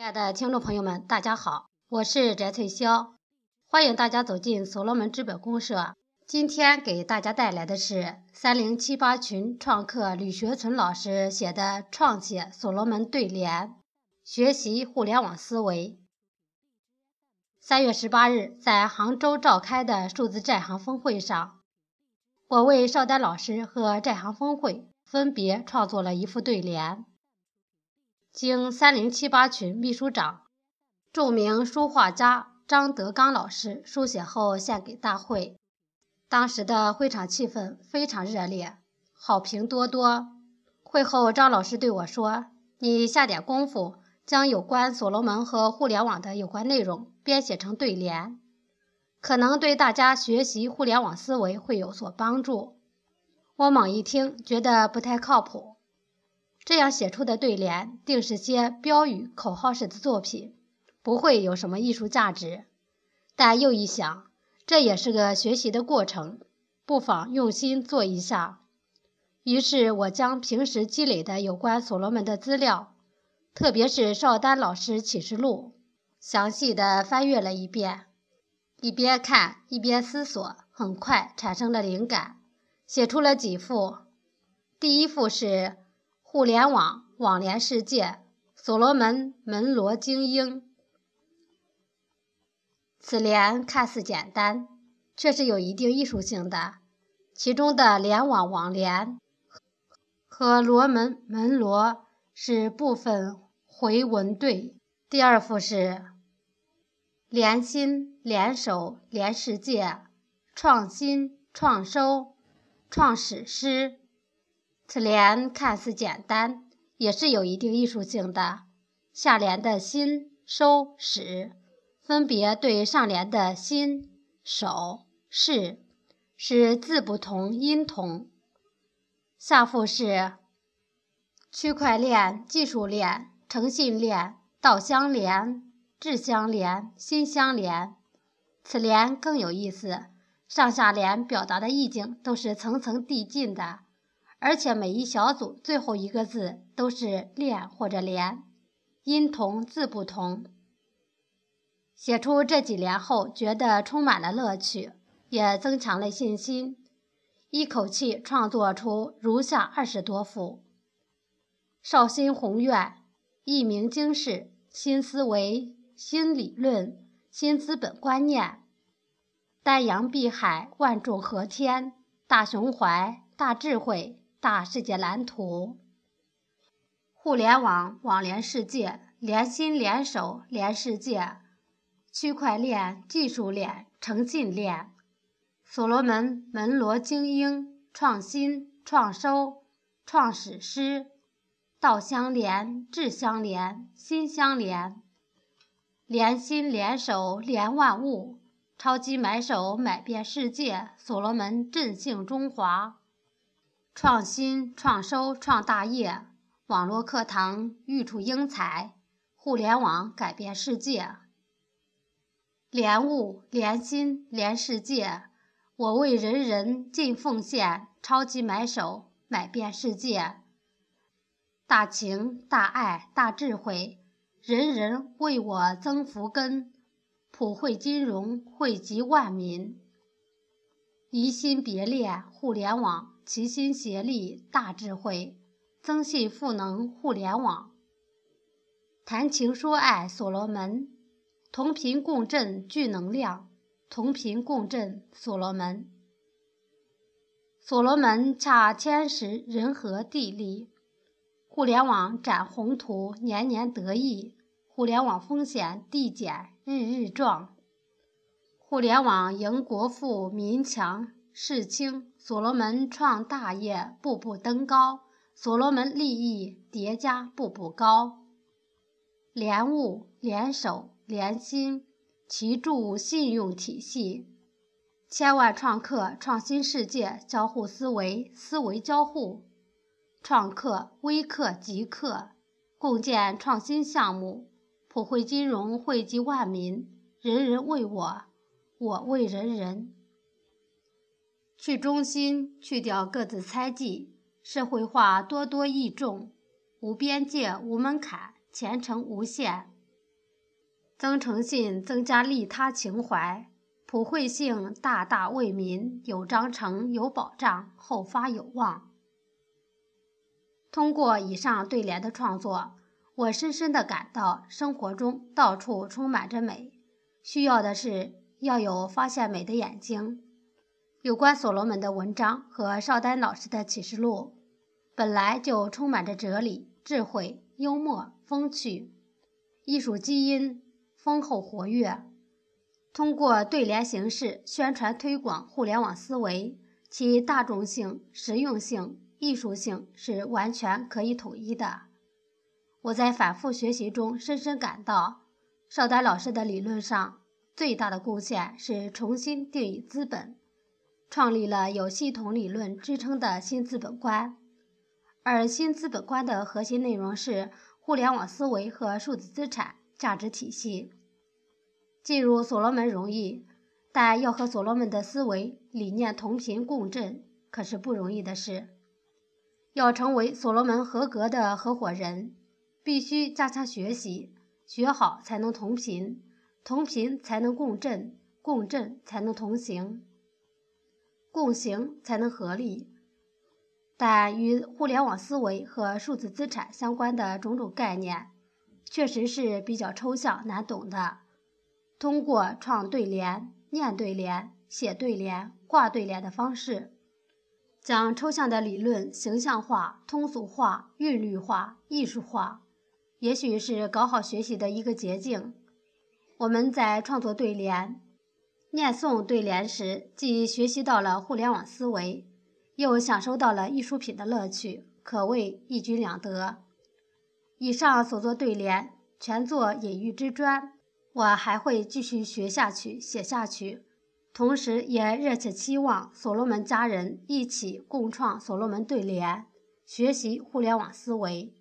亲爱的听众朋友们，大家好，我是翟翠霄，欢迎大家走进所罗门资本公社。今天给大家带来的是三零七八群创客吕学存老师写的《创写所罗门对联》，学习互联网思维。三月十八日，在杭州召开的数字债行峰会上，我为邵丹老师和债行峰会分别创作了一副对联。经三零七八群秘书长、著名书画家张德刚老师书写后献给大会。当时的会场气氛非常热烈，好评多多。会后，张老师对我说：“你下点功夫，将有关所罗门和互联网的有关内容编写成对联，可能对大家学习互联网思维会有所帮助。”我猛一听，觉得不太靠谱。这样写出的对联，定是些标语、口号式的作品，不会有什么艺术价值。但又一想，这也是个学习的过程，不妨用心做一下。于是，我将平时积累的有关所罗门的资料，特别是邵丹老师启示录，详细的翻阅了一遍。一边看一边思索，很快产生了灵感，写出了几幅。第一幅是。互联网网联世界，所罗门门罗精英。此联看似简单，却是有一定艺术性的。其中的联网网联和罗门门罗是部分回文对。第二幅是联心联手联世界，创新创收创史诗。此联看似简单，也是有一定艺术性的。下联的心、收、始，分别对上联的心、手、事，是字不同，音同。下腹是区块链、技术链、诚信链、道相连、智相连、心相连。此联更有意思，上下联表达的意境都是层层递进的。而且每一小组最后一个字都是练或者连，音同字不同。写出这几联后，觉得充满了乐趣，也增强了信心，一口气创作出如下二十多幅：绍兴宏愿、一鸣惊世、新思维、新理论、新资本观念、丹阳碧海、万众和天、大胸怀、大智慧。大世界蓝图，互联网网联世界，联心联手联世界，区块链技术链诚信链，所罗门门罗精英创新创收创史诗，道相连智相连心相连，联心联手联万物，超级买手买遍世界，所罗门振兴中华。创新创收创大业，网络课堂育出英才，互联网改变世界。联物联心联世界，我为人人尽奉献，超级买手买遍世界。大情大爱大智慧，人人为我增福根，普惠金融惠及万民。移心别恋互联网。齐心协力，大智慧，增信赋能互联网。谈情说爱，所罗门，同频共振聚能量，同频共振所罗门。所罗门恰天时人和地利，互联网展宏图，年年得意。互联网风险递减，日日壮。互联网赢国富民强。世清，所罗门创大业，步步登高；所罗门利益叠加，步步高。联物、联手、联心，齐筑信用体系。千万创客创新世界，交互思维，思维交互。创客、微客、极客共建创新项目，普惠金融惠及万民，人人为我，我为人人。去中心，去掉各自猜忌，社会化多多益众，无边界无门槛，前程无限。增诚信，增加利他情怀，普惠性大大为民，有章程有保障，后发有望。通过以上对联的创作，我深深地感到生活中到处充满着美，需要的是要有发现美的眼睛。有关所罗门的文章和邵丹老师的启示录，本来就充满着哲理、智慧、幽默、风趣，艺术基因。丰厚活跃，通过对联形式宣传推广互联网思维，其大众性、实用性、艺术性是完全可以统一的。我在反复学习中深深感到，邵丹老师的理论上最大的贡献是重新定义资本，创立了有系统理论支撑的新资本观，而新资本观的核心内容是互联网思维和数字资产。价值体系进入所罗门容易，但要和所罗门的思维理念同频共振，可是不容易的事。要成为所罗门合格的合伙人，必须加强学习，学好才能同频，同频才能共振，共振才能同行，共行才能合力。但与互联网思维和数字资产相关的种种概念。确实是比较抽象难懂的。通过创对联、念对联、写对联、挂对联的方式，将抽象的理论形象化、通俗化、韵律化、艺术化，也许是搞好学习的一个捷径。我们在创作对联、念诵对联时，既学习到了互联网思维，又享受到了艺术品的乐趣，可谓一举两得。以上所作对联全作隐喻之专，我还会继续学下去、写下去，同时也热切期望所罗门家人一起共创所罗门对联，学习互联网思维。